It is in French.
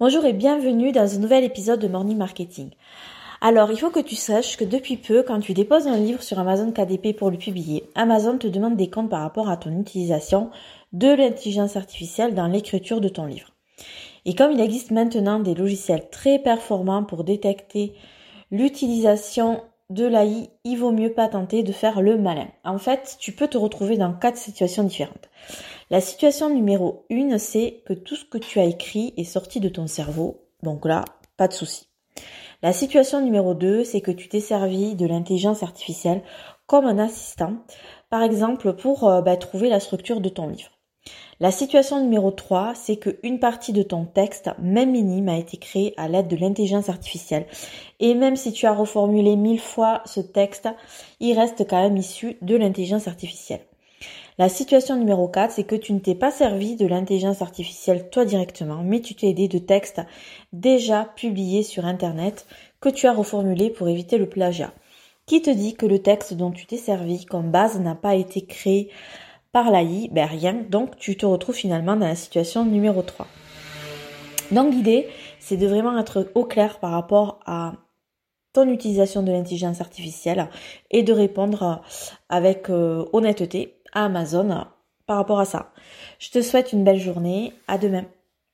Bonjour et bienvenue dans un nouvel épisode de Morning Marketing. Alors, il faut que tu saches que depuis peu, quand tu déposes un livre sur Amazon KDP pour le publier, Amazon te demande des comptes par rapport à ton utilisation de l'intelligence artificielle dans l'écriture de ton livre. Et comme il existe maintenant des logiciels très performants pour détecter l'utilisation de l'AI, il vaut mieux pas tenter de faire le malin. En fait, tu peux te retrouver dans quatre situations différentes. La situation numéro une, c'est que tout ce que tu as écrit est sorti de ton cerveau. Donc là, pas de souci. La situation numéro 2, c'est que tu t'es servi de l'intelligence artificielle comme un assistant, par exemple pour euh, bah, trouver la structure de ton livre. La situation numéro 3, c'est qu'une partie de ton texte, même minime, a été créée à l'aide de l'intelligence artificielle. Et même si tu as reformulé mille fois ce texte, il reste quand même issu de l'intelligence artificielle. La situation numéro 4, c'est que tu ne t'es pas servi de l'intelligence artificielle toi directement, mais tu t'es aidé de textes déjà publiés sur Internet que tu as reformulés pour éviter le plagiat. Qui te dit que le texte dont tu t'es servi comme base n'a pas été créé par l'AI Ben rien, donc tu te retrouves finalement dans la situation numéro 3. Donc l'idée, c'est de vraiment être au clair par rapport à ton utilisation de l'intelligence artificielle et de répondre avec euh, honnêteté Amazon par rapport à ça. Je te souhaite une belle journée. À demain.